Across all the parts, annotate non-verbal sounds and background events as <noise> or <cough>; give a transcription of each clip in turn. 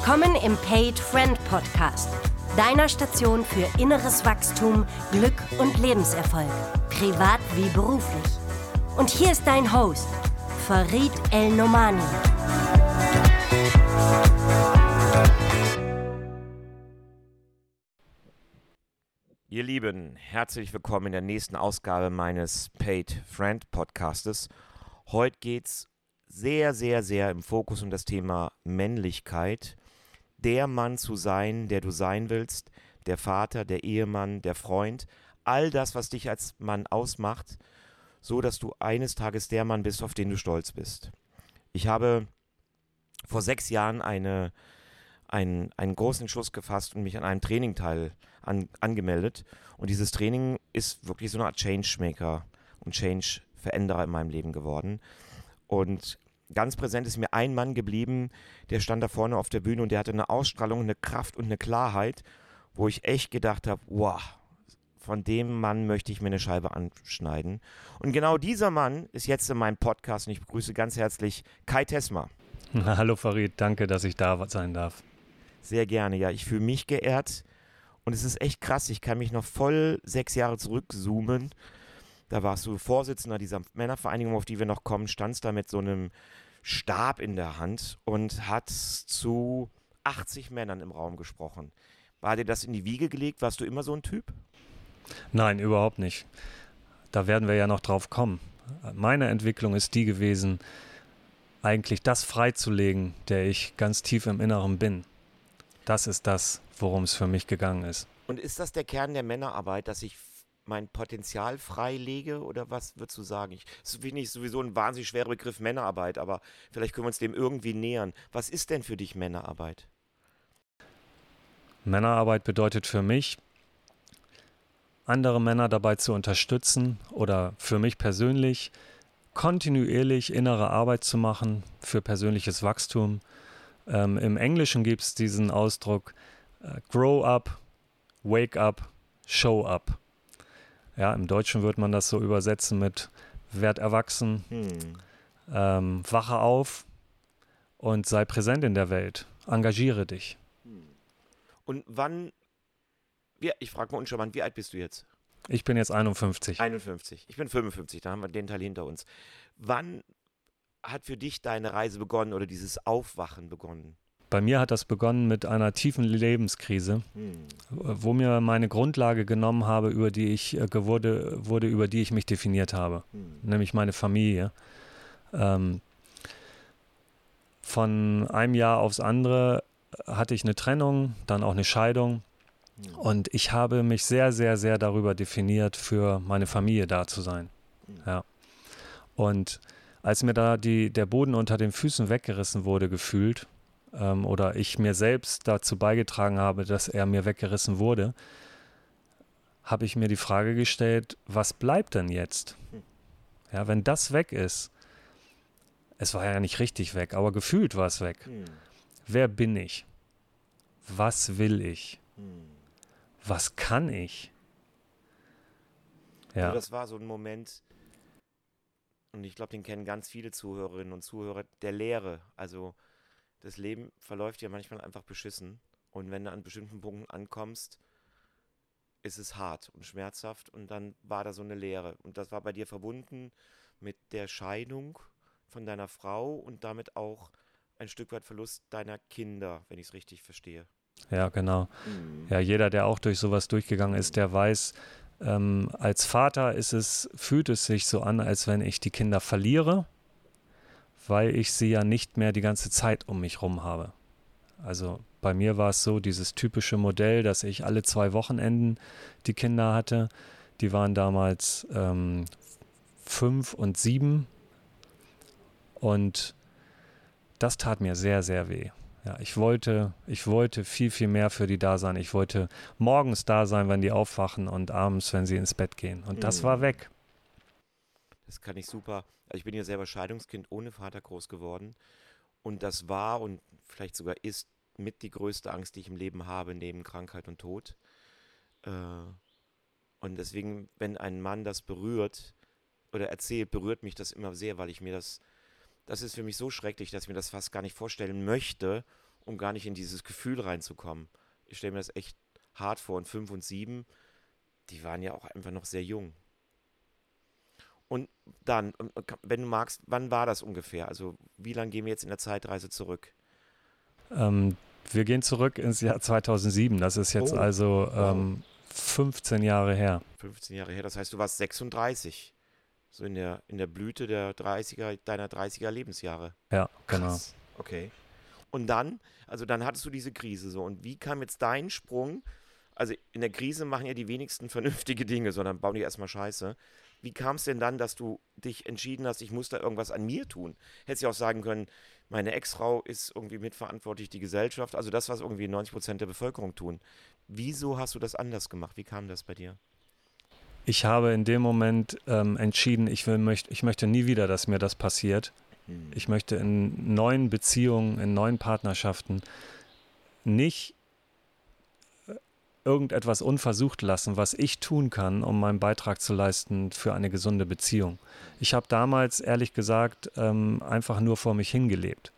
Willkommen im Paid Friend Podcast, deiner Station für inneres Wachstum, Glück und Lebenserfolg, privat wie beruflich. Und hier ist dein Host, Farid El Nomani. Ihr Lieben, herzlich willkommen in der nächsten Ausgabe meines Paid Friend Podcastes. Heute geht es sehr, sehr, sehr im Fokus um das Thema Männlichkeit. Der Mann zu sein, der du sein willst, der Vater, der Ehemann, der Freund, all das, was dich als Mann ausmacht, so dass du eines Tages der Mann bist, auf den du stolz bist. Ich habe vor sechs Jahren eine, einen, einen großen Entschluss gefasst und mich an einem Training teil an, angemeldet. Und dieses Training ist wirklich so eine Art Changemaker und Change-Veränderer in meinem Leben geworden. Und ganz präsent ist mir ein Mann geblieben, der stand da vorne auf der Bühne und der hatte eine Ausstrahlung, eine Kraft und eine Klarheit, wo ich echt gedacht habe, wow, von dem Mann möchte ich mir eine Scheibe anschneiden. Und genau dieser Mann ist jetzt in meinem Podcast und ich begrüße ganz herzlich Kai Tesma. <laughs> Hallo Farid, danke, dass ich da sein darf. Sehr gerne, ja. Ich fühle mich geehrt und es ist echt krass. Ich kann mich noch voll sechs Jahre zurückzoomen. Da warst du Vorsitzender dieser Männervereinigung, auf die wir noch kommen, standst da mit so einem Stab in der Hand und hat zu 80 Männern im Raum gesprochen. War dir das in die Wiege gelegt? Warst du immer so ein Typ? Nein, überhaupt nicht. Da werden wir ja noch drauf kommen. Meine Entwicklung ist die gewesen, eigentlich das freizulegen, der ich ganz tief im Inneren bin. Das ist das, worum es für mich gegangen ist. Und ist das der Kern der Männerarbeit, dass ich mein Potenzial freilege oder was würdest du sagen? Ich, das finde ich sowieso ein wahnsinnig schwerer Begriff Männerarbeit, aber vielleicht können wir uns dem irgendwie nähern. Was ist denn für dich Männerarbeit? Männerarbeit bedeutet für mich, andere Männer dabei zu unterstützen oder für mich persönlich kontinuierlich innere Arbeit zu machen für persönliches Wachstum. Ähm, Im Englischen gibt es diesen Ausdruck äh, Grow up, Wake up, Show up. Ja, im Deutschen würde man das so übersetzen mit Werd erwachsen, hm. ähm, wache auf und sei präsent in der Welt. Engagiere dich. Hm. Und wann, wie, ich frage mal uncharmant, wie alt bist du jetzt? Ich bin jetzt 51. 51. Ich bin 55, da haben wir den Teil hinter uns. Wann hat für dich deine Reise begonnen oder dieses Aufwachen begonnen? Bei mir hat das begonnen mit einer tiefen Lebenskrise, hm. wo mir meine Grundlage genommen habe, über die ich äh, wurde, wurde, über die ich mich definiert habe, hm. nämlich meine Familie. Ähm, von einem Jahr aufs andere hatte ich eine Trennung, dann auch eine Scheidung. Hm. Und ich habe mich sehr, sehr, sehr darüber definiert, für meine Familie da zu sein. Ja. Und als mir da die, der Boden unter den Füßen weggerissen wurde, gefühlt, ähm, oder ich mir selbst dazu beigetragen habe, dass er mir weggerissen wurde, habe ich mir die Frage gestellt, was bleibt denn jetzt? Hm. Ja, wenn das weg ist, es war ja nicht richtig weg, aber gefühlt war es weg. Hm. Wer bin ich? Was will ich? Hm. Was kann ich? Ja. Also das war so ein Moment, und ich glaube, den kennen ganz viele Zuhörerinnen und Zuhörer, der Leere. Also das Leben verläuft ja manchmal einfach beschissen. Und wenn du an bestimmten Punkten ankommst, ist es hart und schmerzhaft. Und dann war da so eine Leere. Und das war bei dir verbunden mit der Scheidung von deiner Frau und damit auch ein Stück weit Verlust deiner Kinder, wenn ich es richtig verstehe. Ja, genau. Mhm. Ja, jeder, der auch durch sowas durchgegangen ist, der weiß, ähm, als Vater ist es, fühlt es sich so an, als wenn ich die Kinder verliere weil ich sie ja nicht mehr die ganze Zeit um mich rum habe. Also bei mir war es so, dieses typische Modell, dass ich alle zwei Wochenenden die Kinder hatte. Die waren damals ähm, fünf und sieben. Und das tat mir sehr, sehr weh. Ja, ich wollte, ich wollte viel, viel mehr für die da sein. Ich wollte morgens da sein, wenn die aufwachen und abends, wenn sie ins Bett gehen. Und das mhm. war weg. Das kann ich super. Also ich bin ja selber Scheidungskind ohne Vater groß geworden. Und das war und vielleicht sogar ist mit die größte Angst, die ich im Leben habe, neben Krankheit und Tod. Äh, und deswegen, wenn ein Mann das berührt oder erzählt, berührt mich das immer sehr, weil ich mir das, das ist für mich so schrecklich, dass ich mir das fast gar nicht vorstellen möchte um gar nicht in dieses Gefühl reinzukommen. Ich stelle mir das echt hart vor. Und fünf und sieben, die waren ja auch einfach noch sehr jung. Und dann, wenn du magst, wann war das ungefähr? Also wie lange gehen wir jetzt in der Zeitreise zurück? Ähm, wir gehen zurück ins Jahr 2007. Das ist jetzt oh, also ähm, 15 Jahre her. 15 Jahre her, das heißt, du warst 36. So in der, in der Blüte der 30er, deiner 30er Lebensjahre. Ja, genau. Krass. Okay. Und dann, also dann hattest du diese Krise so. Und wie kam jetzt dein Sprung? Also in der Krise machen ja die wenigsten vernünftige Dinge, sondern bauen die erstmal Scheiße. Wie kam es denn dann, dass du dich entschieden hast, ich muss da irgendwas an mir tun? Hättest du auch sagen können, meine Ex-Frau ist irgendwie mitverantwortlich, die Gesellschaft, also das, was irgendwie 90 Prozent der Bevölkerung tun. Wieso hast du das anders gemacht? Wie kam das bei dir? Ich habe in dem Moment ähm, entschieden, ich, will, möcht, ich möchte nie wieder, dass mir das passiert. Hm. Ich möchte in neuen Beziehungen, in neuen Partnerschaften nicht irgendetwas unversucht lassen, was ich tun kann, um meinen Beitrag zu leisten für eine gesunde Beziehung. Ich habe damals, ehrlich gesagt, ähm, einfach nur vor mich hingelebt.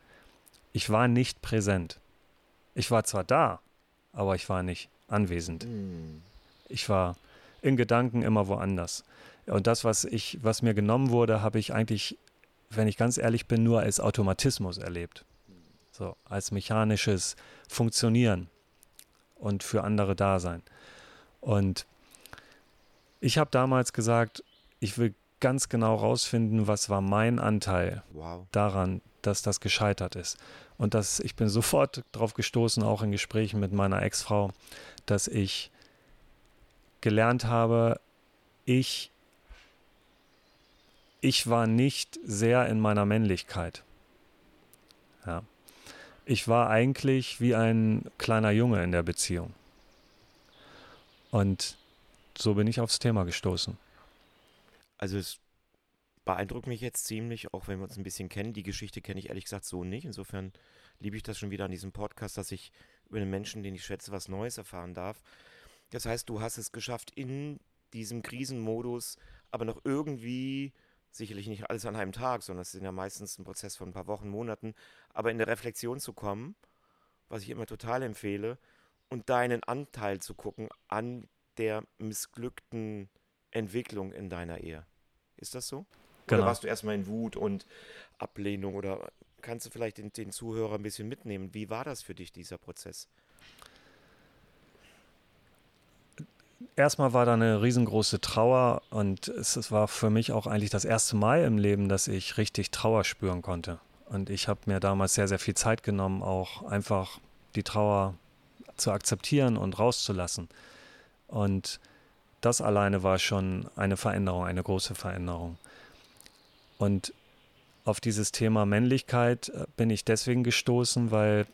Ich war nicht präsent. Ich war zwar da, aber ich war nicht anwesend. Mhm. Ich war in Gedanken immer woanders. Und das, was ich, was mir genommen wurde, habe ich eigentlich, wenn ich ganz ehrlich bin, nur als Automatismus erlebt. So, als mechanisches Funktionieren und für andere da sein. Und ich habe damals gesagt, ich will ganz genau rausfinden, was war mein Anteil wow. daran, dass das gescheitert ist. Und dass ich bin sofort darauf gestoßen, auch in Gesprächen mit meiner Ex-Frau, dass ich gelernt habe, ich, ich war nicht sehr in meiner Männlichkeit. Ja ich war eigentlich wie ein kleiner Junge in der Beziehung. Und so bin ich aufs Thema gestoßen. Also es beeindruckt mich jetzt ziemlich, auch wenn wir uns ein bisschen kennen. Die Geschichte kenne ich ehrlich gesagt so nicht. Insofern liebe ich das schon wieder an diesem Podcast, dass ich über einen Menschen, den ich schätze, was Neues erfahren darf. Das heißt, du hast es geschafft, in diesem Krisenmodus aber noch irgendwie sicherlich nicht alles an einem Tag, sondern es ist ja meistens ein Prozess von ein paar Wochen, Monaten, aber in der Reflexion zu kommen, was ich immer total empfehle, und deinen Anteil zu gucken an der missglückten Entwicklung in deiner Ehe. Ist das so? Genau. Oder warst du erstmal in Wut und Ablehnung oder kannst du vielleicht den, den Zuhörer ein bisschen mitnehmen? Wie war das für dich, dieser Prozess? Erstmal war da eine riesengroße Trauer und es, es, war für mich auch eigentlich das erste Mal im Leben, dass ich richtig Trauer spüren konnte. Und ich habe mir damals sehr, sehr viel Zeit genommen, auch einfach die Trauer zu akzeptieren und rauszulassen. Und das alleine war schon eine Veränderung, eine große Veränderung. Und auf dieses Thema Männlichkeit äh, bin ich deswegen gestoßen, weil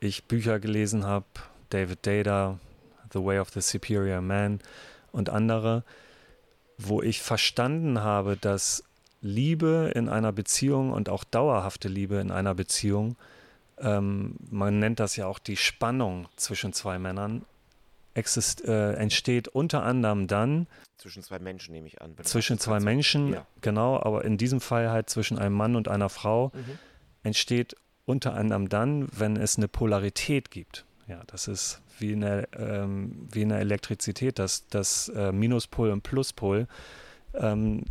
ich Bücher gelesen habe, David Data, The Way of the Superior Man und andere, wo ich verstanden habe, dass Liebe in einer Beziehung und auch dauerhafte Liebe in einer Beziehung, ähm, man nennt das ja auch die Spannung zwischen zwei Männern, exist, äh, entsteht unter anderem dann. Zwischen zwei Menschen nehme ich an. Zwischen zwei Menschen, ja. genau, aber in diesem Fall halt zwischen einem Mann und einer Frau, mhm. entsteht unter anderem dann, wenn es eine Polarität gibt. Ja, das ist wie in der, ähm, wie in der Elektrizität, dass das äh, Minuspol und Pluspol, ähm,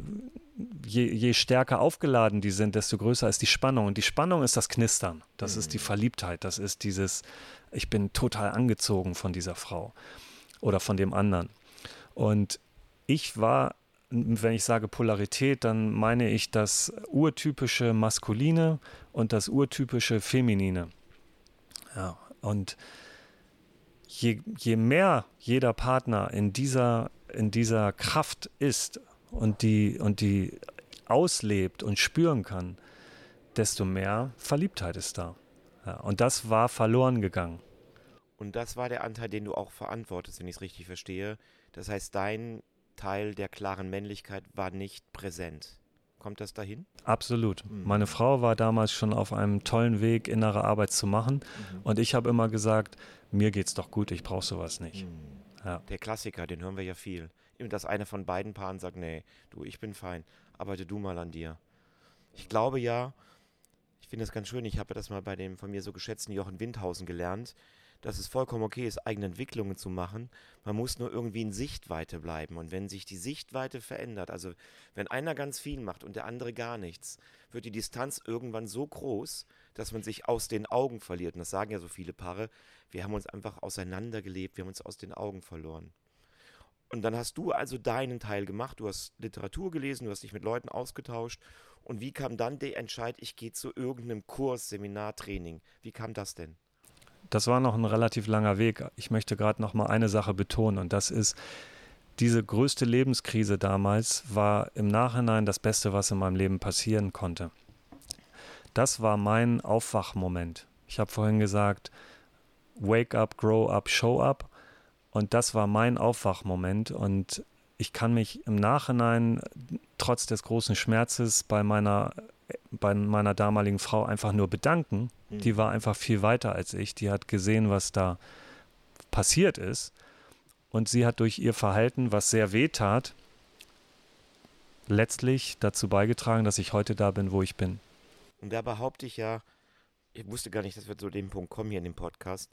je, je, stärker aufgeladen die sind, desto größer ist die Spannung. Und die Spannung ist das Knistern, das mhm. ist die mhm. Verliebtheit, das ist dieses, ich bin total angezogen von dieser Frau oder von dem anderen. Und ich war wenn ich sage Polarität, dann meine ich das urtypische Maskuline und das urtypische Feminine. Ja, und je, je mehr jeder Partner in dieser, in dieser Kraft ist und die, und die auslebt und spüren kann, desto mehr Verliebtheit ist da. Ja, und das war verloren gegangen. Und das war der Anteil, den du auch verantwortest, wenn ich es richtig verstehe. Das heißt, dein Teil der klaren Männlichkeit war nicht präsent. Kommt das dahin? Absolut. Mhm. Meine Frau war damals schon auf einem tollen Weg, innere Arbeit zu machen. Mhm. Und ich habe immer gesagt, mir geht's doch gut, ich brauche sowas nicht. Mhm. Ja. Der Klassiker, den hören wir ja viel. Dass einer von beiden Paaren sagt, nee, du, ich bin fein, arbeite du mal an dir. Ich glaube ja, finde das ganz schön. Ich habe das mal bei dem von mir so geschätzten Jochen Windhausen gelernt, dass es vollkommen okay ist, eigene Entwicklungen zu machen. Man muss nur irgendwie in Sichtweite bleiben. Und wenn sich die Sichtweite verändert, also wenn einer ganz viel macht und der andere gar nichts, wird die Distanz irgendwann so groß, dass man sich aus den Augen verliert. Und das sagen ja so viele Paare. Wir haben uns einfach auseinandergelebt, wir haben uns aus den Augen verloren. Und dann hast du also deinen Teil gemacht, du hast Literatur gelesen, du hast dich mit Leuten ausgetauscht. Und wie kam dann der Entscheid, ich gehe zu irgendeinem Kurs, Seminar, Training? Wie kam das denn? Das war noch ein relativ langer Weg. Ich möchte gerade noch mal eine Sache betonen und das ist, diese größte Lebenskrise damals war im Nachhinein das Beste, was in meinem Leben passieren konnte. Das war mein Aufwachmoment. Ich habe vorhin gesagt, wake up, grow up, show up. Und das war mein Aufwachmoment. Und ich kann mich im Nachhinein, trotz des großen Schmerzes, bei meiner, bei meiner damaligen Frau einfach nur bedanken. Mhm. Die war einfach viel weiter als ich. Die hat gesehen, was da passiert ist. Und sie hat durch ihr Verhalten, was sehr weh tat, letztlich dazu beigetragen, dass ich heute da bin, wo ich bin. Und da behaupte ich ja, ich wusste gar nicht, dass wir zu dem Punkt kommen hier in dem Podcast,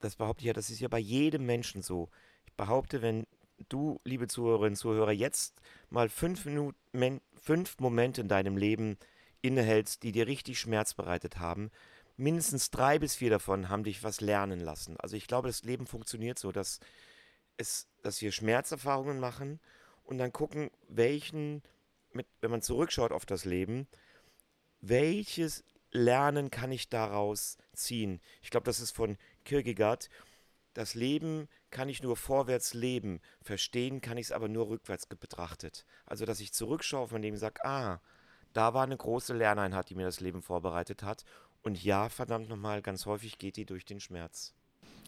das behaupte ich ja, das ist ja bei jedem Menschen so. Ich behaupte, wenn du, liebe Zuhörerinnen und Zuhörer, jetzt mal fünf, Minuten, fünf Momente in deinem Leben innehältst, die dir richtig Schmerz bereitet haben, mindestens drei bis vier davon haben dich was lernen lassen. Also ich glaube, das Leben funktioniert so, dass, es, dass wir Schmerzerfahrungen machen und dann gucken, welchen, mit, wenn man zurückschaut auf das Leben, welches Lernen kann ich daraus ziehen? Ich glaube, das ist von Kierkegaard. Das Leben kann ich nur vorwärts leben, verstehen kann ich es aber nur rückwärts betrachtet. Also, dass ich zurückschaue auf mein Leben und sage, ah, da war eine große Lerneinheit, die mir das Leben vorbereitet hat. Und ja, verdammt nochmal, ganz häufig geht die durch den Schmerz.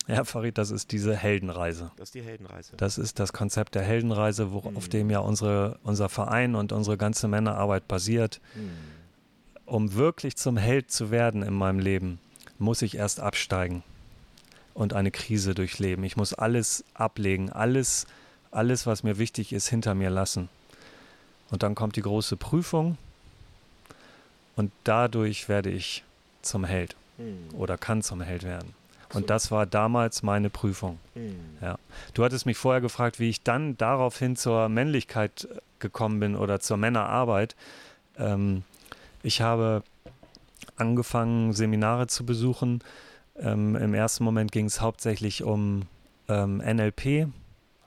Ja, Farid, das ist diese Heldenreise. Das ist die Heldenreise. Das ist das Konzept der Heldenreise, wo, mhm. auf dem ja unsere, unser Verein und unsere ganze Männerarbeit basiert. Mhm um wirklich zum Held zu werden in meinem Leben, muss ich erst absteigen und eine Krise durchleben. Ich muss alles ablegen, alles, alles, was mir wichtig ist, hinter mir lassen. Und dann kommt die große Prüfung und dadurch werde ich zum Held hm. oder kann zum Held werden. Und das war damals meine Prüfung. Hm. Ja. Du hattest mich vorher gefragt, wie ich dann daraufhin zur Männlichkeit gekommen bin oder zur Männerarbeit. Ähm, ich habe angefangen, Seminare zu besuchen. Ähm, Im ersten Moment ging es hauptsächlich um ähm, NLP,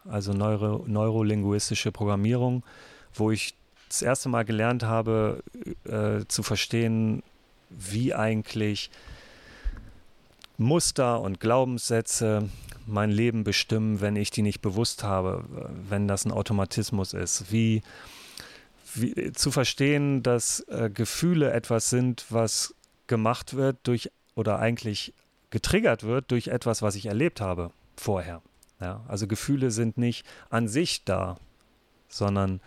also Neuro neurolinguistische Programmierung, wo ich das erste Mal gelernt habe äh, zu verstehen, wie eigentlich Muster und Glaubenssätze mein Leben bestimmen, wenn ich die nicht bewusst habe, wenn das ein Automatismus ist, wie wie, zu verstehen, dass äh, Gefühle etwas sind, was gemacht wird durch oder eigentlich getriggert wird durch etwas, was ich erlebt habe vorher. Ja, also Gefühle sind nicht an sich da, sondern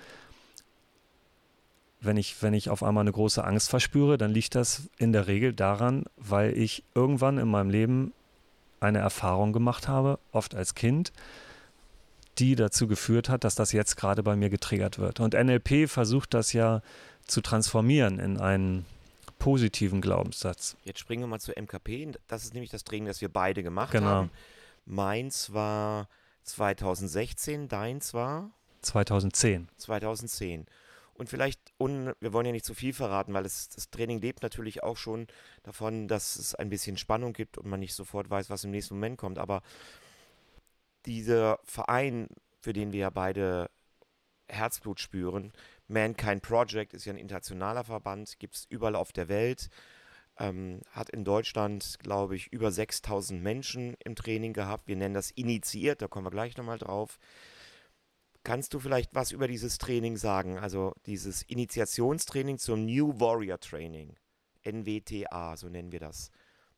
wenn ich, wenn ich auf einmal eine große Angst verspüre, dann liegt das in der Regel daran, weil ich irgendwann in meinem Leben eine Erfahrung gemacht habe, oft als Kind, die dazu geführt hat, dass das jetzt gerade bei mir getriggert wird. Und NLP versucht das ja zu transformieren in einen positiven Glaubenssatz. Jetzt springen wir mal zu MKP. Das ist nämlich das Training, das wir beide gemacht genau. haben. Meins war 2016, deins war? 2010. 2010. Und vielleicht, un, wir wollen ja nicht zu viel verraten, weil es, das Training lebt natürlich auch schon davon, dass es ein bisschen Spannung gibt und man nicht sofort weiß, was im nächsten Moment kommt. Aber dieser Verein, für den wir ja beide Herzblut spüren, Mankind Project ist ja ein internationaler Verband, gibt es überall auf der Welt, ähm, hat in Deutschland, glaube ich, über 6000 Menschen im Training gehabt. Wir nennen das initiiert, da kommen wir gleich nochmal drauf. Kannst du vielleicht was über dieses Training sagen? Also dieses Initiationstraining zum New Warrior Training, NWTA, so nennen wir das.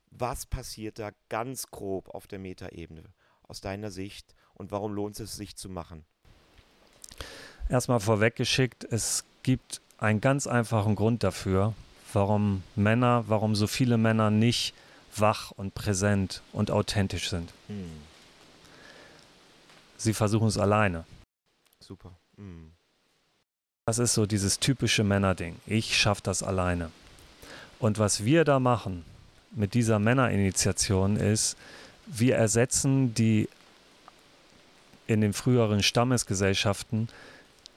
Was passiert da ganz grob auf der Metaebene? aus deiner Sicht und warum lohnt es sich zu machen? Erstmal vorweggeschickt, es gibt einen ganz einfachen Grund dafür, warum Männer, warum so viele Männer nicht wach und präsent und authentisch sind. Hm. Sie versuchen es alleine. Super. Hm. Das ist so dieses typische Männerding. Ich schaffe das alleine. Und was wir da machen mit dieser Männerinitiation ist, wir ersetzen die in den früheren Stammesgesellschaften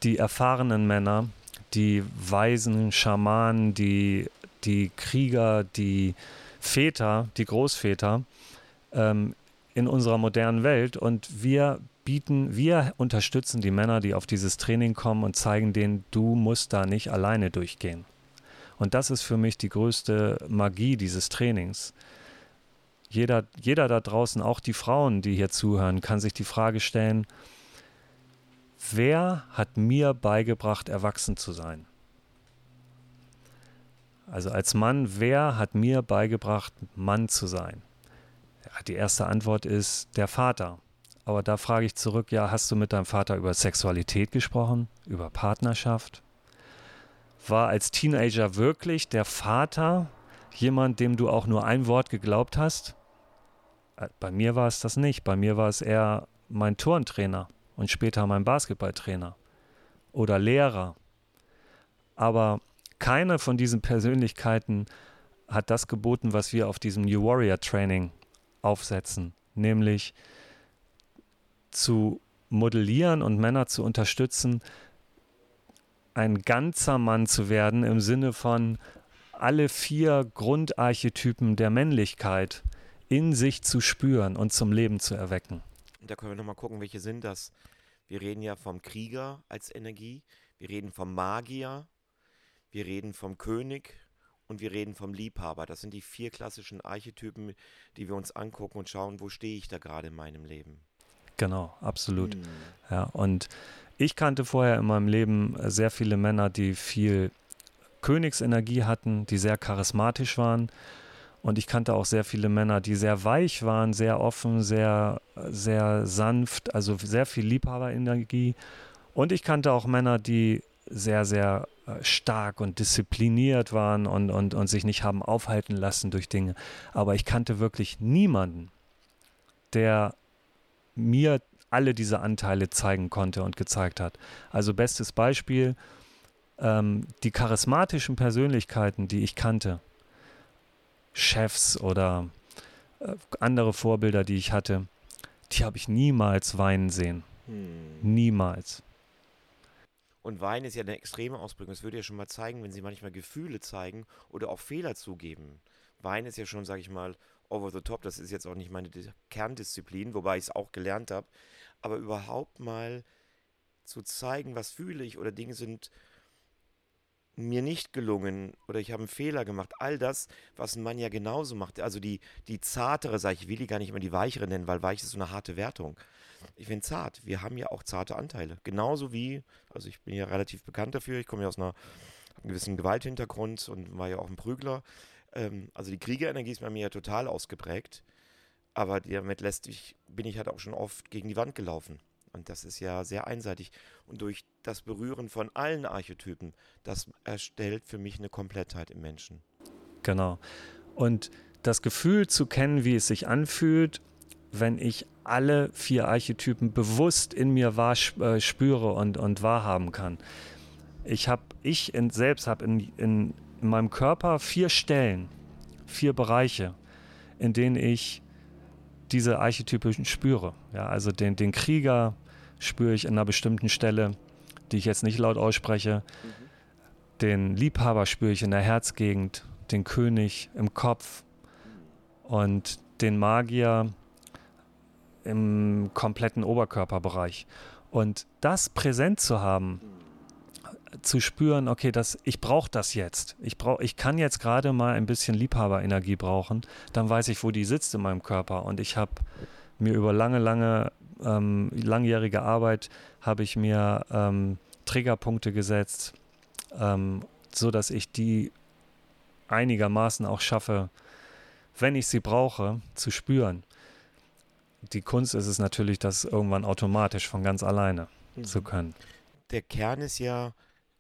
die erfahrenen Männer, die weisen Schamanen, die, die Krieger, die Väter, die Großväter ähm, in unserer modernen Welt und wir bieten, wir unterstützen die Männer, die auf dieses Training kommen und zeigen denen, du musst da nicht alleine durchgehen. Und das ist für mich die größte Magie dieses Trainings. Jeder, jeder da draußen, auch die Frauen, die hier zuhören, kann sich die Frage stellen, wer hat mir beigebracht, erwachsen zu sein? Also als Mann, wer hat mir beigebracht, Mann zu sein? Die erste Antwort ist der Vater. Aber da frage ich zurück, ja, hast du mit deinem Vater über Sexualität gesprochen, über Partnerschaft? War als Teenager wirklich der Vater jemand, dem du auch nur ein Wort geglaubt hast? Äh, bei mir war es das nicht. Bei mir war es eher mein Turntrainer und später mein Basketballtrainer oder Lehrer. Aber keine von diesen Persönlichkeiten hat das geboten, was wir auf diesem New Warrior Training aufsetzen, nämlich zu modellieren und Männer zu unterstützen, ein ganzer Mann zu werden im Sinne von alle vier Grundarchetypen der Männlichkeit in sich zu spüren und zum Leben zu erwecken. Da können wir nochmal gucken, welche sind das. Wir reden ja vom Krieger als Energie, wir reden vom Magier, wir reden vom König und wir reden vom Liebhaber. Das sind die vier klassischen Archetypen, die wir uns angucken und schauen, wo stehe ich da gerade in meinem Leben. Genau, absolut. Hm. Ja, und ich kannte vorher in meinem Leben sehr viele Männer, die viel Königsenergie hatten, die sehr charismatisch waren. Und ich kannte auch sehr viele Männer, die sehr weich waren, sehr offen, sehr, sehr sanft, also sehr viel Liebhaberenergie. Und ich kannte auch Männer, die sehr, sehr äh, stark und diszipliniert waren und, und, und sich nicht haben aufhalten lassen durch Dinge. Aber ich kannte wirklich niemanden, der mir alle diese Anteile zeigen konnte und gezeigt hat. Also bestes Beispiel, ähm, die charismatischen Persönlichkeiten, die ich kannte, Chefs oder äh, andere Vorbilder, die ich hatte, die habe ich niemals weinen sehen. Hm. Niemals. Und Weinen ist ja eine extreme Ausprägung. Das würde ja schon mal zeigen, wenn sie manchmal Gefühle zeigen oder auch Fehler zugeben. Weinen ist ja schon, sage ich mal, over the top. Das ist jetzt auch nicht meine Kerndisziplin, wobei ich es auch gelernt habe. Aber überhaupt mal zu zeigen, was fühle ich oder Dinge sind mir nicht gelungen oder ich habe einen Fehler gemacht. All das, was ein Mann ja genauso macht. Also die, die zartere, sage ich, will die gar nicht immer die weichere nennen, weil weich ist so eine harte Wertung. Ich finde zart. Wir haben ja auch zarte Anteile. Genauso wie, also ich bin ja relativ bekannt dafür, ich komme ja aus einer, einem gewissen Gewalthintergrund und war ja auch ein Prügler. Ähm, also die Kriegerenergie ist bei mir ja total ausgeprägt. Aber damit lässt ich, bin ich halt auch schon oft gegen die Wand gelaufen. Und das ist ja sehr einseitig. Und durch das Berühren von allen Archetypen, das erstellt für mich eine Komplettheit im Menschen. Genau. Und das Gefühl zu kennen, wie es sich anfühlt, wenn ich alle vier Archetypen bewusst in mir wahr, äh, spüre und, und wahrhaben kann. Ich habe, ich in, selbst habe in, in meinem Körper vier Stellen, vier Bereiche, in denen ich diese Archetype spüre. Ja, also den, den Krieger spüre ich in einer bestimmten Stelle, die ich jetzt nicht laut ausspreche. Mhm. Den Liebhaber spüre ich in der Herzgegend, den König im Kopf und den Magier im kompletten Oberkörperbereich. Und das präsent zu haben, zu spüren, okay, das, ich brauche das jetzt. Ich, brauch, ich kann jetzt gerade mal ein bisschen Liebhaberenergie brauchen. Dann weiß ich, wo die sitzt in meinem Körper. Und ich habe mir über lange, lange, ähm, langjährige Arbeit, habe ich mir ähm, Triggerpunkte gesetzt, ähm, so dass ich die einigermaßen auch schaffe, wenn ich sie brauche, zu spüren. Die Kunst ist es natürlich, das irgendwann automatisch von ganz alleine mhm. zu können. Der Kern ist ja,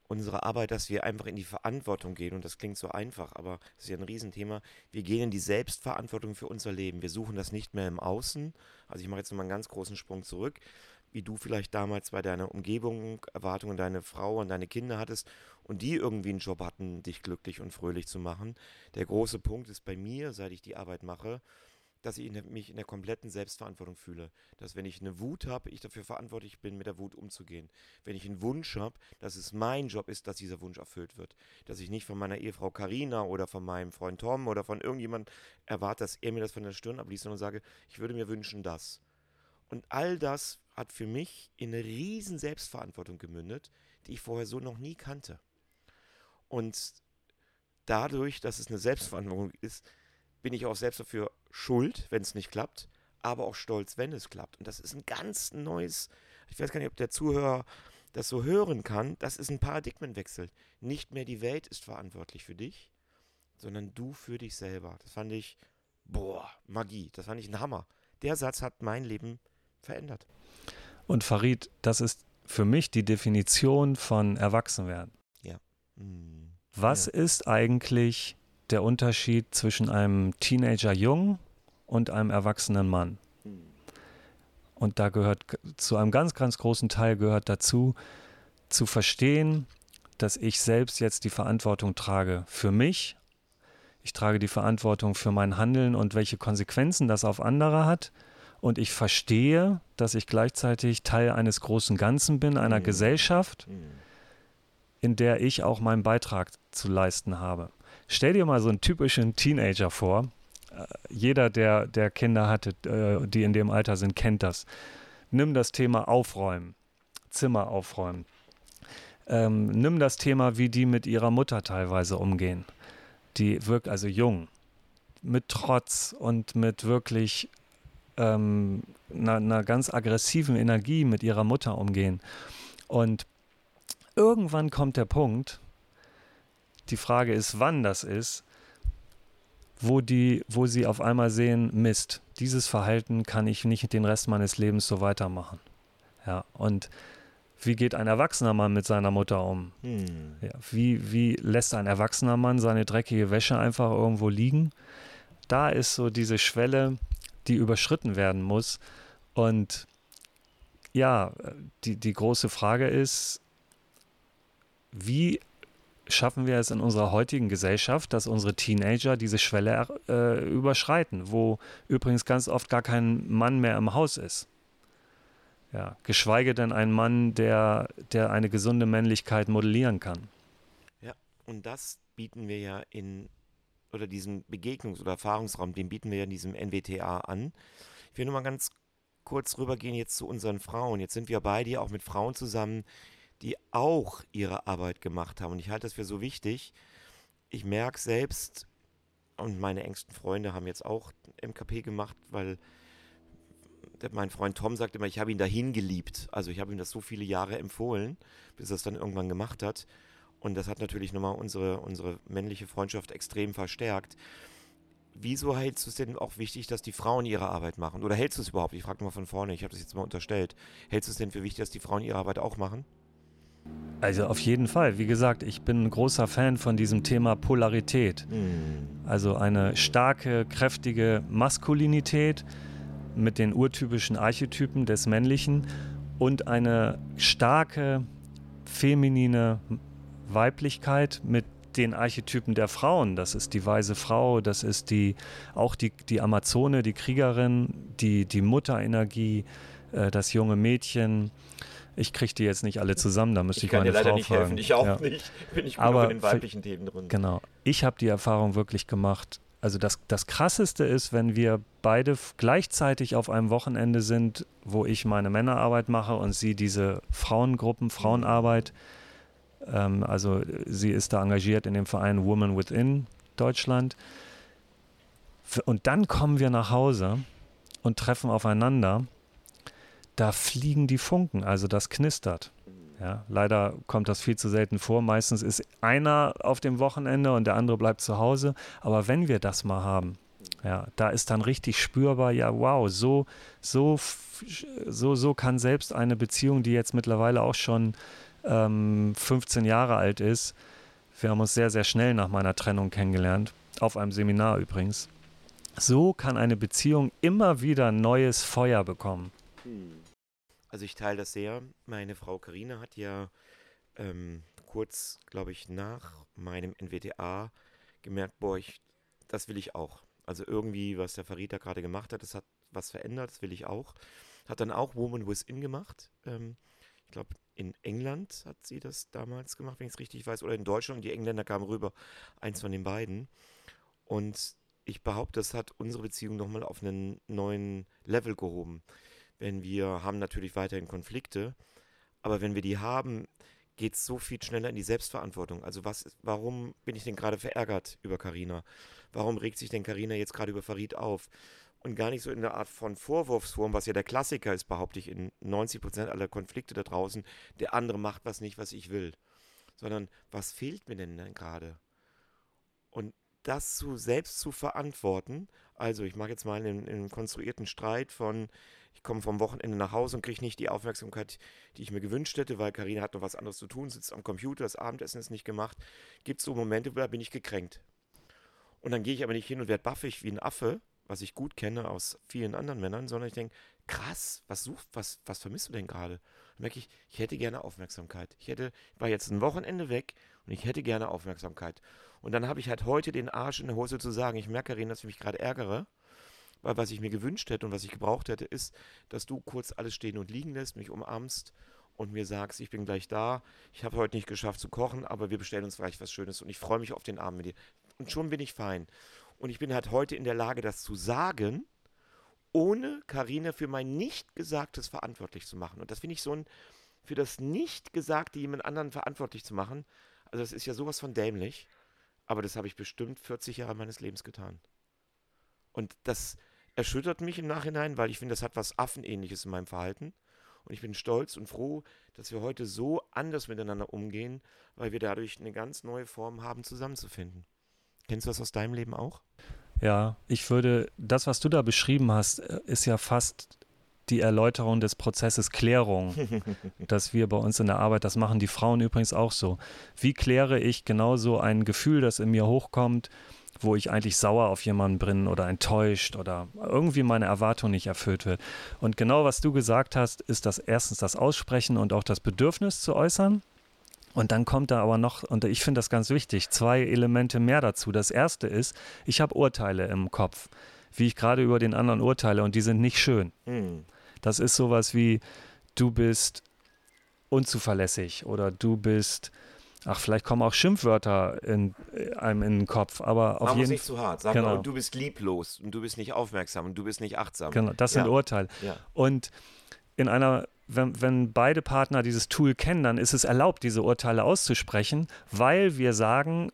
unsere Arbeit, dass wir einfach in die Verantwortung gehen. Und das klingt so einfach, aber das ist ja ein Riesenthema. Wir gehen in die Selbstverantwortung für unser Leben. Wir suchen das nicht mehr im Außen. Also ich mache jetzt nochmal einen ganz großen Sprung zurück. wie du vielleicht damals bei deiner Umgebung Erwartungen deine Frau und deine Kinder hattest und die irgendwie einen Job hatten, dich glücklich und fröhlich zu machen. Der große Punkt ist bei mir, seit ich die Arbeit mache, dass ich mich in der kompletten Selbstverantwortung fühle. Dass wenn ich eine Wut habe, ich dafür verantwortlich bin, mit der Wut umzugehen. Wenn ich einen Wunsch habe, dass es mein Job ist, dass dieser Wunsch erfüllt wird. Dass ich nicht von meiner Ehefrau Karina oder von meinem Freund Tom oder von irgendjemandem erwarte, dass er mir das von der Stirn abliest, sondern sage, ich würde mir wünschen, das. Und all das hat für mich in eine riesen Selbstverantwortung gemündet, die ich vorher so noch nie kannte. Und dadurch, dass es eine Selbstverantwortung ist, bin ich auch selbst dafür schuld, wenn es nicht klappt, aber auch stolz, wenn es klappt. Und das ist ein ganz neues, ich weiß gar nicht, ob der Zuhörer das so hören kann, das ist ein Paradigmenwechsel. Nicht mehr die Welt ist verantwortlich für dich, sondern du für dich selber. Das fand ich, boah, Magie. Das fand ich ein Hammer. Der Satz hat mein Leben verändert. Und Farid, das ist für mich die Definition von Erwachsenwerden. Ja. Hm. Was ja. ist eigentlich der Unterschied zwischen einem Teenager-Jungen und einem erwachsenen Mann? Und da gehört zu einem ganz, ganz großen Teil gehört dazu, zu verstehen, dass ich selbst jetzt die Verantwortung trage für mich. Ich trage die Verantwortung für mein Handeln und welche Konsequenzen das auf andere hat. Und ich verstehe, dass ich gleichzeitig Teil eines großen Ganzen bin, einer Mhm. Gesellschaft, Hm. in der ich auch meinen Beitrag zu leisten habe. Stell dir mal so einen typischen Teenager vor. Jeder, der, der Kinder hatte, äh, die in dem Alter sind, kennt das. Nimm das Thema Aufräumen, Zimmer aufräumen. Ähm, nimm das Thema, wie die mit ihrer Mutter teilweise umgehen. Die wirkt also jung, mit Trotz und mit wirklich ähm, einer, einer ganz aggressiven Energie mit ihrer Mutter umgehen. Und irgendwann kommt der Punkt, die Frage ist, wann das ist, wo, die, wo sie auf einmal sehen, Mist, dieses Verhalten kann ich nicht den Rest meines Lebens so weitermachen. Ja, und wie geht ein erwachsener Mann mit seiner Mutter um? Hm. Ja, wie, wie lässt ein erwachsener Mann seine dreckige Wäsche einfach irgendwo liegen? Da ist so diese Schwelle, die überschritten werden muss. Und ja, die, die große Frage ist, wie schaffen wir es in unserer heutigen Gesellschaft, dass unsere Teenager diese Schwelle äh, überschreiten, wo übrigens ganz oft gar kein Mann mehr im Haus ist. Ja, geschweige denn ein Mann, der, der eine gesunde Männlichkeit modellieren kann. Und das bieten wir ja in, oder diesen Begegnungs- oder Erfahrungsraum, den bieten wir ja in diesem NWTA an. Ich will nur mal ganz kurz rübergehen jetzt zu unseren Frauen. Jetzt sind wir beide ja auch mit Frauen zusammen, die auch ihre Arbeit gemacht haben. Und ich halte das für so wichtig. Ich merke selbst, und meine engsten Freunde haben jetzt auch MKP gemacht, weil mein Freund Tom sagt immer, ich habe ihn dahin geliebt. Also ich habe ihm das so viele Jahre empfohlen, bis er es dann irgendwann gemacht hat. Und das hat natürlich nochmal unsere, unsere männliche Freundschaft extrem verstärkt. Wieso hältst du es denn auch wichtig, dass die Frauen ihre Arbeit machen? Oder hältst du es überhaupt? Ich frage mal von vorne, ich habe das jetzt mal unterstellt. Hältst du es denn für wichtig, dass die Frauen ihre Arbeit auch machen? Also auf jeden Fall. Wie gesagt, ich bin ein großer Fan von diesem Thema Polarität. Also eine starke, kräftige Maskulinität mit den urtypischen Archetypen des Männlichen und eine starke, feminine Weiblichkeit mit den Archetypen der Frauen. Das ist die weise Frau, das ist die auch die, die Amazone, die Kriegerin, die, die Mutterenergie, äh, das junge Mädchen. Ich kriege die jetzt nicht alle zusammen, da müsste ich, meine Frau fragen. Ja. nicht. <laughs> Bin ich gut Aber in den für- weiblichen Themen drin. Genau. Ich habe die Erfahrung wirklich gemacht. Also das, das Krasseste ist, wenn wir beide gleichzeitig auf einem Wochenende sind, wo ich meine Männerarbeit mache und sie diese Frauengruppen, Frauenarbeit. Ähm, also sie ist da engagiert in dem Verein Women Within Deutschland. Und dann kommen wir nach Hause und treffen aufeinander. Da fliegen die Funken, also das knistert. Ja, leider kommt das viel zu selten vor. Meistens ist einer auf dem Wochenende und der andere bleibt zu Hause. Aber wenn wir das mal haben, ja, da ist dann richtig spürbar, ja, wow, so, so, so, so kann selbst eine Beziehung, die jetzt mittlerweile auch schon ähm, 15 Jahre alt ist, wir haben uns sehr, sehr schnell nach meiner Trennung kennengelernt, auf einem Seminar übrigens. So kann eine Beziehung immer wieder neues Feuer bekommen. Also ich teile das sehr. Meine Frau Karina hat ja ähm, kurz, glaube ich, nach meinem NWTA gemerkt, boah, ich, das will ich auch. Also irgendwie, was der Verräter gerade gemacht hat, das hat was verändert, das will ich auch. Hat dann auch Woman Within gemacht. Ähm, ich glaube, in England hat sie das damals gemacht, wenn ich es richtig weiß, oder in Deutschland. Die Engländer kamen rüber, eins von den beiden. Und ich behaupte, das hat unsere Beziehung nochmal auf einen neuen Level gehoben. Wenn wir haben natürlich weiterhin Konflikte, aber wenn wir die haben, geht es so viel schneller in die Selbstverantwortung. Also was, warum bin ich denn gerade verärgert über Karina? Warum regt sich denn Karina jetzt gerade über Farid auf? Und gar nicht so in der Art von Vorwurfsform, was ja der Klassiker ist, behaupte ich, in 90 Prozent aller Konflikte da draußen. Der andere macht was nicht, was ich will. Sondern, was fehlt mir denn, denn gerade? Und das zu selbst zu verantworten, also ich mache jetzt mal einen, einen konstruierten Streit von, ich komme vom Wochenende nach Hause und kriege nicht die Aufmerksamkeit, die ich mir gewünscht hätte, weil Karina hat noch was anderes zu tun, sitzt am Computer, das Abendessen ist nicht gemacht. Gibt es so Momente, da bin ich gekränkt. Und dann gehe ich aber nicht hin und werde baffig wie ein Affe, was ich gut kenne aus vielen anderen Männern, sondern ich denke, krass, was sucht, was, was vermisst du denn gerade? Dann merke ich, ich hätte gerne Aufmerksamkeit. Ich hätte, war jetzt ein Wochenende weg und ich hätte gerne Aufmerksamkeit. Und dann habe ich halt heute den Arsch in der Hose zu sagen, ich merke, Karin, dass ich mich gerade ärgere. Weil was ich mir gewünscht hätte und was ich gebraucht hätte, ist, dass du kurz alles stehen und liegen lässt, mich umarmst und mir sagst, ich bin gleich da. Ich habe heute nicht geschafft zu kochen, aber wir bestellen uns vielleicht was Schönes und ich freue mich auf den Abend mit dir. Und schon bin ich fein. Und ich bin halt heute in der Lage, das zu sagen, ohne Karina für mein nicht Gesagtes verantwortlich zu machen. Und das finde ich so ein, für das nicht Gesagte jemand anderen verantwortlich zu machen, also das ist ja sowas von dämlich, aber das habe ich bestimmt 40 Jahre meines Lebens getan. Und das, erschüttert mich im Nachhinein, weil ich finde, das hat was Affenähnliches in meinem Verhalten. Und ich bin stolz und froh, dass wir heute so anders miteinander umgehen, weil wir dadurch eine ganz neue Form haben, zusammenzufinden. Kennst du das aus deinem Leben auch? Ja, ich würde, das, was du da beschrieben hast, äh, ist ja fast die Erläuterung des Prozesses Klärung, <laughs> dass wir bei uns in der Arbeit, das machen die Frauen übrigens auch so. Wie kläre ich genauso ein Gefühl, das in mir hochkommt, wo ich eigentlich sauer auf jemanden bin oder enttäuscht oder irgendwie meine Erwartung nicht erfüllt wird. Und genau was du gesagt hast, ist das erstens das Aussprechen und auch das Bedürfnis zu äußern. Und dann kommt da aber noch, und ich finde das ganz wichtig, zwei Elemente mehr dazu. Das erste ist, ich habe Urteile im Kopf, wie ich gerade über den anderen urteile, und die sind nicht schön. Mhm. Das ist sowas wie, du bist unzuverlässig oder du bist Ach, vielleicht kommen auch Schimpfwörter in, äh, einem in den Kopf, aber auf Mach jeden Fall. nicht zu hart. Sag genau. mal, du bist lieblos und du bist nicht aufmerksam und du bist nicht achtsam. Genau, das sind Urteile. Ja. Und in einer, wenn, wenn beide Partner dieses Tool kennen, dann ist es erlaubt, diese Urteile auszusprechen, weil wir sagen,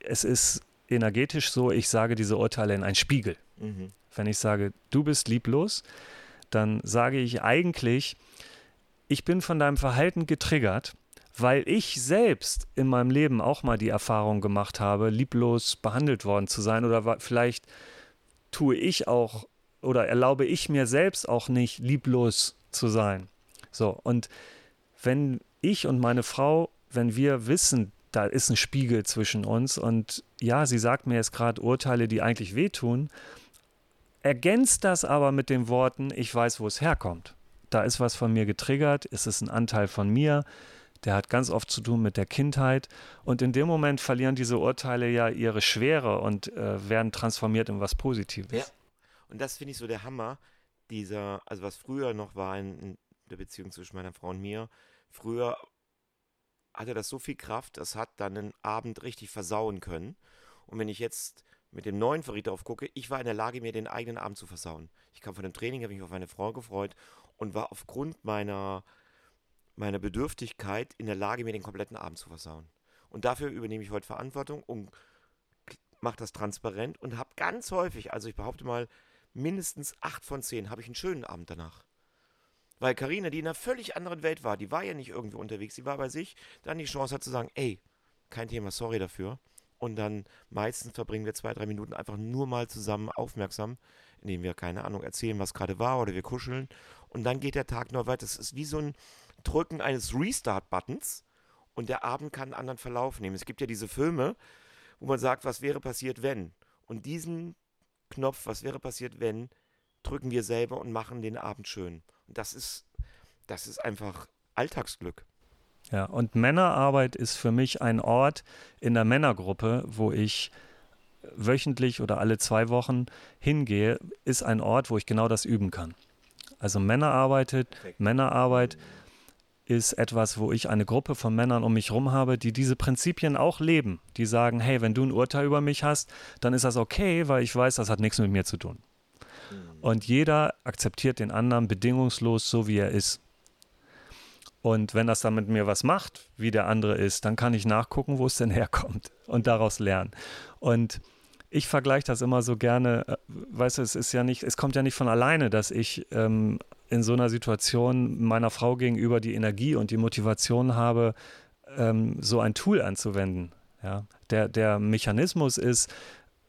es ist energetisch so, ich sage diese Urteile in einen Spiegel. Mhm. Wenn ich sage, du bist lieblos, dann sage ich eigentlich, ich bin von deinem Verhalten getriggert weil ich selbst in meinem Leben auch mal die Erfahrung gemacht habe, lieblos behandelt worden zu sein oder vielleicht tue ich auch oder erlaube ich mir selbst auch nicht, lieblos zu sein. So, und wenn ich und meine Frau, wenn wir wissen, da ist ein Spiegel zwischen uns und ja, sie sagt mir jetzt gerade Urteile, die eigentlich wehtun, ergänzt das aber mit den Worten, ich weiß, wo es herkommt. Da ist was von mir getriggert, es ist ein Anteil von mir, der hat ganz oft zu tun mit der Kindheit. Und in dem Moment verlieren diese Urteile ja ihre Schwere und äh, werden transformiert in was Positives. Ja. Und das finde ich so der Hammer, dieser, also was früher noch war in, in der Beziehung zwischen meiner Frau und mir. Früher hatte das so viel Kraft, das hat dann einen Abend richtig versauen können. Und wenn ich jetzt mit dem neuen Verriet darauf gucke, ich war in der Lage, mir den eigenen Abend zu versauen. Ich kam von dem Training, habe mich auf meine Frau gefreut und war aufgrund meiner meiner Bedürftigkeit in der Lage, mir den kompletten Abend zu versauen. Und dafür übernehme ich heute Verantwortung und mache das transparent und habe ganz häufig, also ich behaupte mal, mindestens acht von zehn, habe ich einen schönen Abend danach. Weil Karina, die in einer völlig anderen Welt war, die war ja nicht irgendwie unterwegs, sie war bei sich, dann die Chance hat zu sagen, ey, kein Thema, sorry dafür. Und dann meistens verbringen wir zwei, drei Minuten einfach nur mal zusammen aufmerksam, indem wir, keine Ahnung, erzählen, was gerade war oder wir kuscheln. Und dann geht der Tag noch weiter. Das ist wie so ein, Drücken eines Restart-Buttons und der Abend kann einen anderen Verlauf nehmen. Es gibt ja diese Filme, wo man sagt, was wäre passiert, wenn? Und diesen Knopf, was wäre passiert, wenn, drücken wir selber und machen den Abend schön. Das ist, das ist einfach Alltagsglück. Ja, und Männerarbeit ist für mich ein Ort in der Männergruppe, wo ich wöchentlich oder alle zwei Wochen hingehe, ist ein Ort, wo ich genau das üben kann. Also Männerarbeit, Männerarbeit ist etwas, wo ich eine Gruppe von Männern um mich herum habe, die diese Prinzipien auch leben. Die sagen, hey, wenn du ein Urteil über mich hast, dann ist das okay, weil ich weiß, das hat nichts mit mir zu tun. Und jeder akzeptiert den anderen bedingungslos, so wie er ist. Und wenn das dann mit mir was macht, wie der andere ist, dann kann ich nachgucken, wo es denn <laughs> herkommt und daraus lernen. Und ich vergleiche das immer so gerne, äh, weißt du, es ist ja nicht, es kommt ja nicht von alleine, dass ich ähm, in so einer Situation meiner Frau gegenüber die Energie und die Motivation habe, ähm, so ein Tool anzuwenden. Ja? Der, der Mechanismus ist,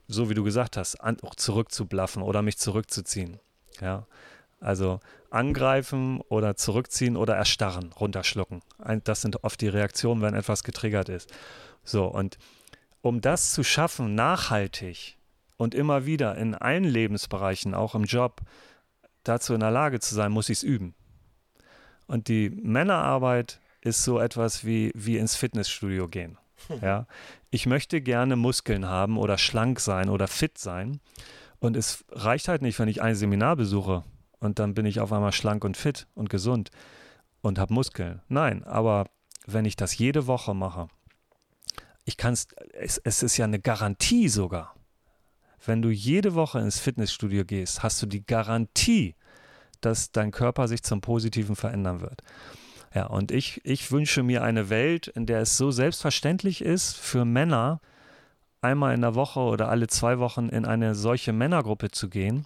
so wie du gesagt hast, an, zurückzublaffen oder mich zurückzuziehen. Ja? Also angreifen oder zurückziehen oder erstarren, runterschlucken. Das sind oft die Reaktionen, wenn etwas getriggert ist. So, und um das zu schaffen, nachhaltig und immer wieder in allen Lebensbereichen, auch im Job, dazu in der Lage zu sein, muss ich es üben. Und die Männerarbeit ist so etwas wie, wie ins Fitnessstudio gehen. <laughs> Ja? Ich möchte gerne Muskeln haben oder schlank sein oder fit sein. Und es reicht halt nicht, wenn ich ein Seminar besuche und dann bin ich auf einmal schlank und fit und gesund und habe Muskeln. Nein, aber wenn ich das jede Woche mache, ich kann es, es ist ja eine Garantie sogar. Wenn du jede Woche ins Fitnessstudio gehst, hast du die Garantie, dass dein Körper sich zum Positiven verändern wird. Ja, und ich, ich wünsche mir eine Welt, in der es so selbstverständlich ist, für Männer einmal in der Woche oder alle zwei Wochen in eine solche Männergruppe zu gehen,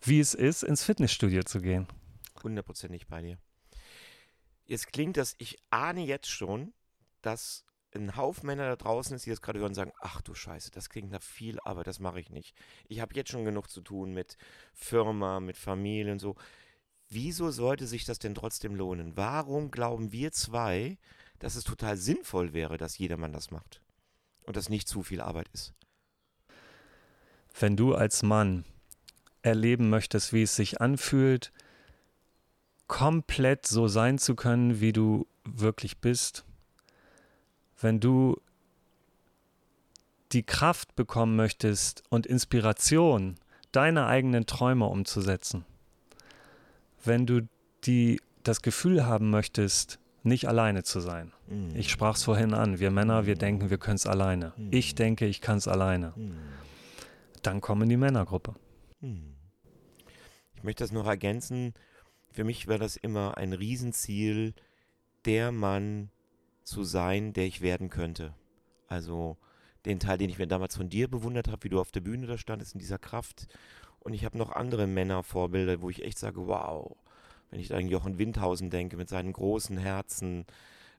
wie es ist, ins Fitnessstudio zu gehen. Hundertprozentig bei dir. Jetzt klingt das, ich ahne jetzt schon, dass ein Haufen Männer da draußen ist, die das gerade hören und sagen, ach du Scheiße, das klingt nach viel, aber das mache ich nicht. Ich habe jetzt schon genug zu tun mit Firma, mit Familie und so. Wieso sollte sich das denn trotzdem lohnen? Warum glauben wir zwei, dass es total sinnvoll wäre, dass jedermann das macht und das nicht zu viel Arbeit ist? Wenn du als Mann erleben möchtest, wie es sich anfühlt, komplett so sein zu können, wie du wirklich bist, wenn du die Kraft bekommen möchtest und Inspiration, deine eigenen Träume umzusetzen, wenn du die, das Gefühl haben möchtest, nicht alleine zu sein. Mhm. Ich sprach es vorhin an, wir Männer, wir denken, wir können es alleine. Mhm. Ich denke, ich kann es alleine. Mhm. Dann komm in die Männergruppe. Mhm. Ich möchte das noch ergänzen. Für mich war das immer ein Riesenziel, der Mann zu sein, der ich werden könnte. Also den Teil, den ich mir damals von dir bewundert habe, wie du auf der Bühne da standest in dieser Kraft. Und ich habe noch andere Männervorbilder, wo ich echt sage, wow, wenn ich an Jochen Windhausen denke mit seinen großen Herzen.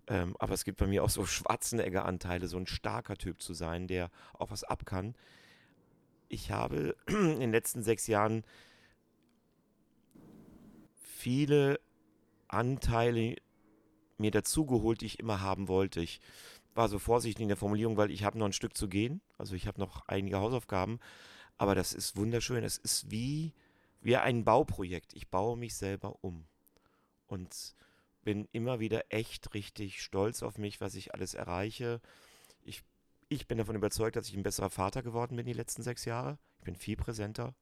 Ähm, aber es gibt bei mir auch so Schwarzenegger-Anteile, so ein starker Typ zu sein, der auch was ab kann. Ich habe <clears throat> in den letzten sechs Jahren viele Anteile mir dazugeholt, die ich immer haben wollte. Ich war so vorsichtig in der Formulierung, weil ich habe noch ein Stück zu gehen. Also ich habe noch einige Hausaufgaben. Aber das ist wunderschön. Es ist wie, wie ein Bauprojekt. Ich baue mich selber um. Und bin immer wieder echt richtig stolz auf mich, was ich alles erreiche. Ich, ich bin davon überzeugt, dass ich ein besserer Vater geworden bin die letzten sechs Jahre. Ich bin viel präsenter.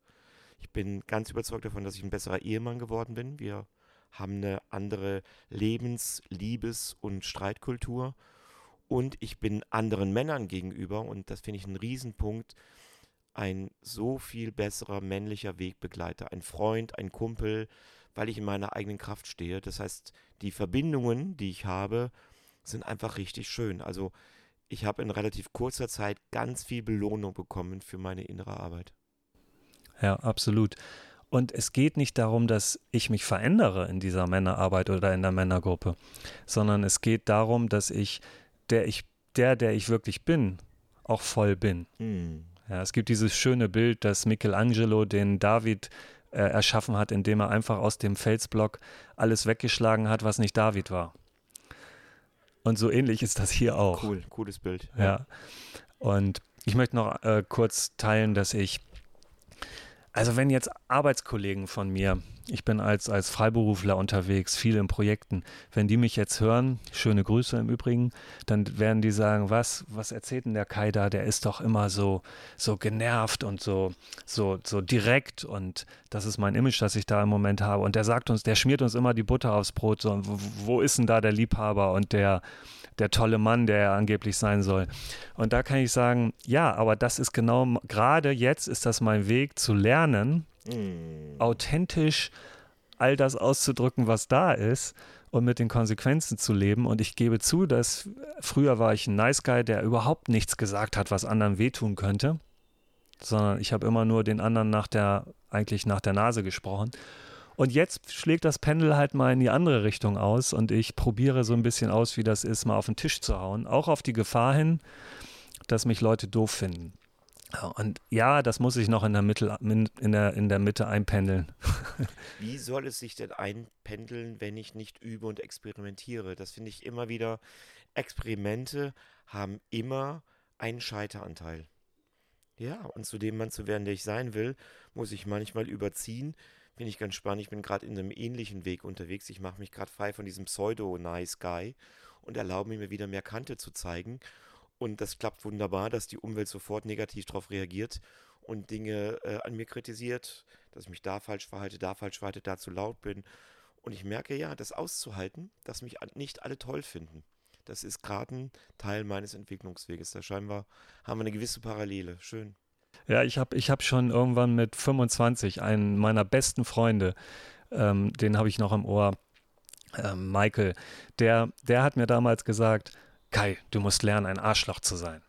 Ich bin ganz überzeugt davon, dass ich ein besserer Ehemann geworden bin. Wir haben eine andere Lebens-, Liebes- und Streitkultur. Und ich bin anderen Männern gegenüber, und das finde ich ein Riesenpunkt, ein so viel besserer männlicher Wegbegleiter, ein Freund, ein Kumpel, weil ich in meiner eigenen Kraft stehe. Das heißt, die Verbindungen, die ich habe, sind einfach richtig schön. Also ich habe in relativ kurzer Zeit ganz viel Belohnung bekommen für meine innere Arbeit. Ja, absolut. Und es geht nicht darum, dass ich mich verändere in dieser Männerarbeit oder in der Männergruppe, sondern es geht darum, dass ich der ich der der ich wirklich bin, auch voll bin. Mhm. Ja, es gibt dieses schöne Bild, das Michelangelo den David äh, erschaffen hat, indem er einfach aus dem Felsblock alles weggeschlagen hat, was nicht David war. Und so ähnlich ist das hier auch. Cool, cooles Bild. Ja. ja. Und ich möchte noch äh, kurz teilen, dass ich also wenn jetzt Arbeitskollegen von mir ich bin als, als Freiberufler unterwegs, viel in Projekten. Wenn die mich jetzt hören, schöne Grüße im Übrigen, dann werden die sagen, was, was erzählt denn der Kai da? Der ist doch immer so, so genervt und so, so, so direkt und das ist mein Image, das ich da im Moment habe. Und der sagt uns, der schmiert uns immer die Butter aufs Brot. So, wo, wo ist denn da der Liebhaber und der, der tolle Mann, der er angeblich sein soll. Und da kann ich sagen, ja, aber das ist genau, gerade jetzt ist das mein Weg zu lernen, mm. authentisch all das auszudrücken, was da ist und mit den Konsequenzen zu leben. Und ich gebe zu, dass früher war ich ein Nice Guy, der überhaupt nichts gesagt hat, was anderen wehtun könnte, sondern ich habe immer nur den anderen nach der, eigentlich nach der Nase gesprochen. Und jetzt schlägt das Pendel halt mal in die andere Richtung aus und ich probiere so ein bisschen aus, wie das ist, mal auf den Tisch zu hauen. Auch auf die Gefahr hin, dass mich Leute doof finden. Und ja, das muss ich noch in der, Mitte, in der, in der Mitte einpendeln. <laughs> Wie soll es sich denn einpendeln, wenn ich nicht übe und experimentiere? Das finde ich immer wieder. Experimente haben immer einen Scheiteranteil. Ja, und zu dem Mann zu werden, der ich sein will, muss ich manchmal überziehen, Finde ich ganz spannend. Ich bin gerade in einem ähnlichen Weg unterwegs. Ich mache mich gerade frei von diesem Pseudo-Nice-Guy und erlaube mir wieder mehr Kante zu zeigen. Und das klappt wunderbar, dass die Umwelt sofort negativ darauf reagiert und Dinge äh, an mir kritisiert, dass ich mich da falsch verhalte, da falsch verhalte, da zu laut bin. Und ich merke ja, das auszuhalten, dass mich nicht alle toll finden. Das ist gerade ein Teil meines Entwicklungsweges. Da scheinbar haben wir eine gewisse Parallele. Schön. Ja, ich habe ich hab schon irgendwann mit 25 einen meiner besten Freunde, ähm, den habe ich noch im Ohr, ähm, Michael, der, der hat mir damals gesagt, Kai, du musst lernen, ein Arschloch zu sein.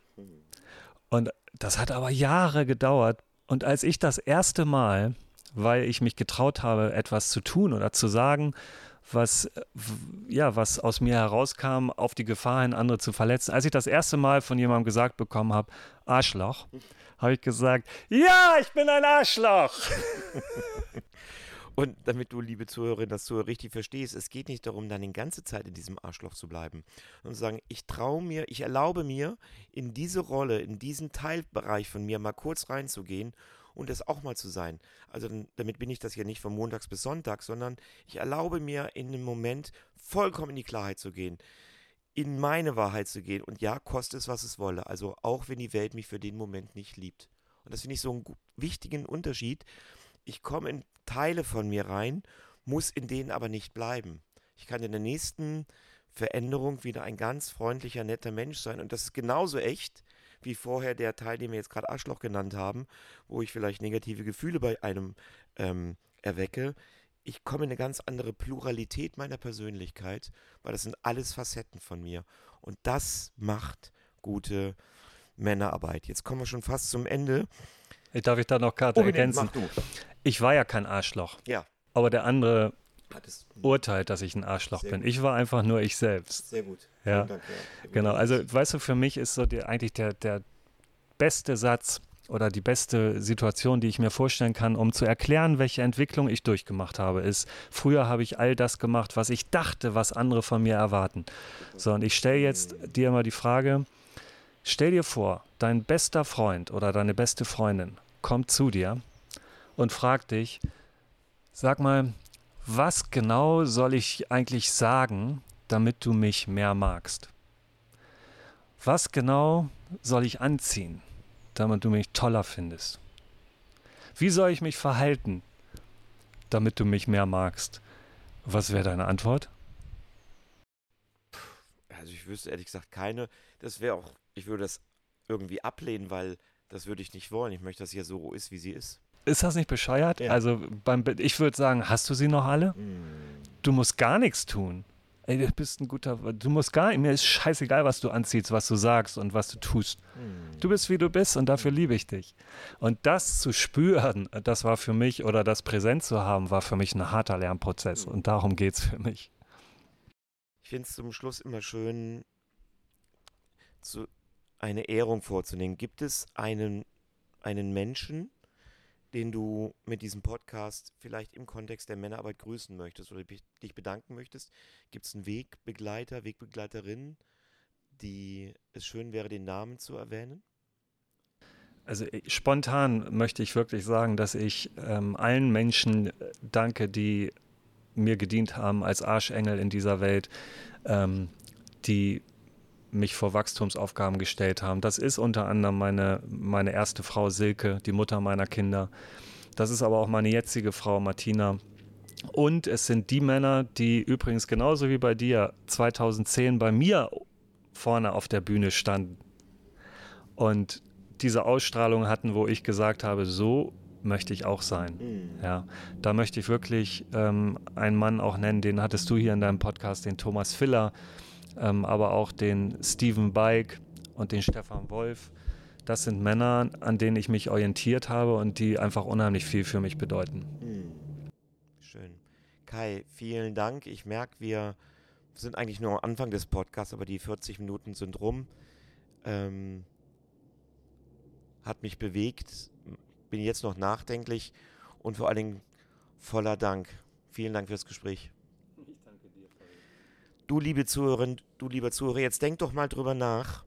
Und das hat aber Jahre gedauert. Und als ich das erste Mal, weil ich mich getraut habe, etwas zu tun oder zu sagen, was, ja, was aus mir herauskam, auf die Gefahr hin, andere zu verletzen. Als ich das erste Mal von jemandem gesagt bekommen habe, Arschloch, habe ich gesagt, ja, ich bin ein Arschloch. <laughs> Und damit du, liebe Zuhörerin, das so richtig verstehst, es geht nicht darum, dann die ganze Zeit in diesem Arschloch zu bleiben und zu sagen, ich traue mir, ich erlaube mir, in diese Rolle, in diesen Teilbereich von mir mal kurz reinzugehen und das auch mal zu sein. Also damit bin ich das ja nicht von Montags bis Sonntag, sondern ich erlaube mir in einem Moment vollkommen in die Klarheit zu gehen in meine Wahrheit zu gehen. Und ja, koste es, was es wolle. Also auch wenn die Welt mich für den Moment nicht liebt. Und das finde ich so einen wichtigen Unterschied. Ich komme in Teile von mir rein, muss in denen aber nicht bleiben. Ich kann in der nächsten Veränderung wieder ein ganz freundlicher, netter Mensch sein. Und das ist genauso echt wie vorher der Teil, den wir jetzt gerade Arschloch genannt haben, wo ich vielleicht negative Gefühle bei einem ähm, erwecke ich komme in eine ganz andere Pluralität meiner Persönlichkeit, weil das sind alles Facetten von mir. Und das macht gute Männerarbeit. Jetzt kommen wir schon fast zum Ende. Ich darf ich da noch Karte ergänzen? Ich war ja kein Arschloch. Ja. Aber der andere Hattest, urteilt, dass ich ein Arschloch bin. Gut. Ich war einfach nur ich selbst. Sehr gut. Ja. Dank, ja. Genau. Also, weißt du, für mich ist so die, eigentlich der, der beste Satz, oder die beste Situation, die ich mir vorstellen kann, um zu erklären, welche Entwicklung ich durchgemacht habe, ist, früher habe ich all das gemacht, was ich dachte, was andere von mir erwarten. So, und ich stelle jetzt dir mal die Frage, stell dir vor, dein bester Freund oder deine beste Freundin kommt zu dir und fragt dich, sag mal, was genau soll ich eigentlich sagen, damit du mich mehr magst? Was genau soll ich anziehen? Damit du mich toller findest? Wie soll ich mich verhalten, damit du mich mehr magst? Was wäre deine Antwort? Also ich wüsste ehrlich gesagt keine. Das wäre auch, ich würde das irgendwie ablehnen, weil das würde ich nicht wollen. Ich möchte, dass sie ja so ist, wie sie ist. Ist das nicht bescheuert? Ja. Also beim, ich würde sagen, hast du sie noch alle? Mm. Du musst gar nichts tun ey, du bist ein guter, du musst gar, mir ist scheißegal, was du anziehst, was du sagst und was du tust. Hm. Du bist, wie du bist und dafür liebe ich dich. Und das zu spüren, das war für mich, oder das präsent zu haben, war für mich ein harter Lernprozess. Hm. Und darum geht es für mich. Ich finde es zum Schluss immer schön, zu, eine Ehrung vorzunehmen. Gibt es einen, einen Menschen, den du mit diesem Podcast vielleicht im Kontext der Männerarbeit grüßen möchtest oder dich bedanken möchtest? Gibt es einen Wegbegleiter, Wegbegleiterin, die es schön wäre, den Namen zu erwähnen? Also äh, spontan möchte ich wirklich sagen, dass ich ähm, allen Menschen äh, danke, die mir gedient haben als Arschengel in dieser Welt, ähm, die mich vor Wachstumsaufgaben gestellt haben. Das ist unter anderem meine, meine erste Frau Silke, die Mutter meiner Kinder. Das ist aber auch meine jetzige Frau Martina. Und es sind die Männer, die übrigens genauso wie bei dir 2010 bei mir vorne auf der Bühne standen und diese Ausstrahlung hatten, wo ich gesagt habe, so möchte ich auch sein. Mhm. Ja, da möchte ich wirklich ähm, einen Mann auch nennen, den hattest du hier in deinem Podcast, den Thomas Filler, ähm, aber auch den Steven Beig und den Stefan Wolf. Das sind Männer, an denen ich mich orientiert habe und die einfach unheimlich viel für mich bedeuten. Mhm. Schön. Kai, vielen Dank. Ich merke, wir sind eigentlich nur am Anfang des Podcasts, aber die 40 Minuten sind rum. Ähm, hat mich bewegt, bin jetzt noch nachdenklich und vor allen Dingen voller Dank. Vielen Dank fürs Gespräch. Du liebe Zuhörerin, du lieber Zuhörer, jetzt denk doch mal drüber nach,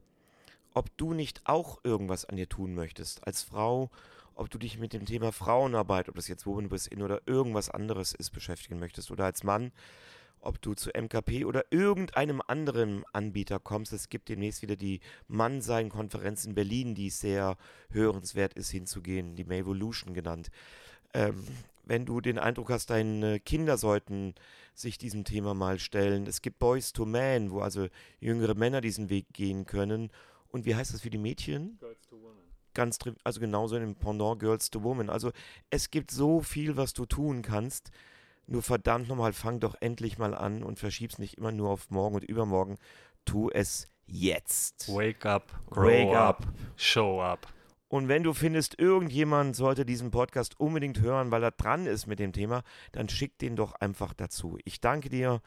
ob du nicht auch irgendwas an dir tun möchtest als Frau, ob du dich mit dem Thema Frauenarbeit, ob das jetzt Women Within In oder irgendwas anderes ist, beschäftigen möchtest oder als Mann ob du zu MKP oder irgendeinem anderen Anbieter kommst. Es gibt demnächst wieder die Mannsein-Konferenz in Berlin, die sehr hörenswert ist, hinzugehen, die Mavolution genannt. Ähm, wenn du den Eindruck hast, deine Kinder sollten sich diesem Thema mal stellen. Es gibt Boys to Man, wo also jüngere Männer diesen Weg gehen können. Und wie heißt das für die Mädchen? Girls to Women. Ganz, also genauso im Pendant Girls to Women. Also es gibt so viel, was du tun kannst. Nur verdammt nochmal, fang doch endlich mal an und verschieb's nicht immer nur auf morgen und übermorgen. Tu es jetzt. Wake up, grow Wake up, up, show up. Und wenn du findest, irgendjemand sollte diesen Podcast unbedingt hören, weil er dran ist mit dem Thema, dann schick den doch einfach dazu. Ich danke dir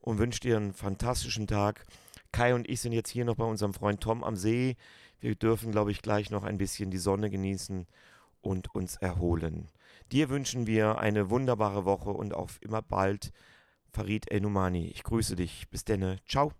und wünsche dir einen fantastischen Tag. Kai und ich sind jetzt hier noch bei unserem Freund Tom am See. Wir dürfen, glaube ich, gleich noch ein bisschen die Sonne genießen und uns erholen. Dir wünschen wir eine wunderbare Woche und auf immer bald. Farid El Numani, ich grüße dich. Bis denne. Ciao.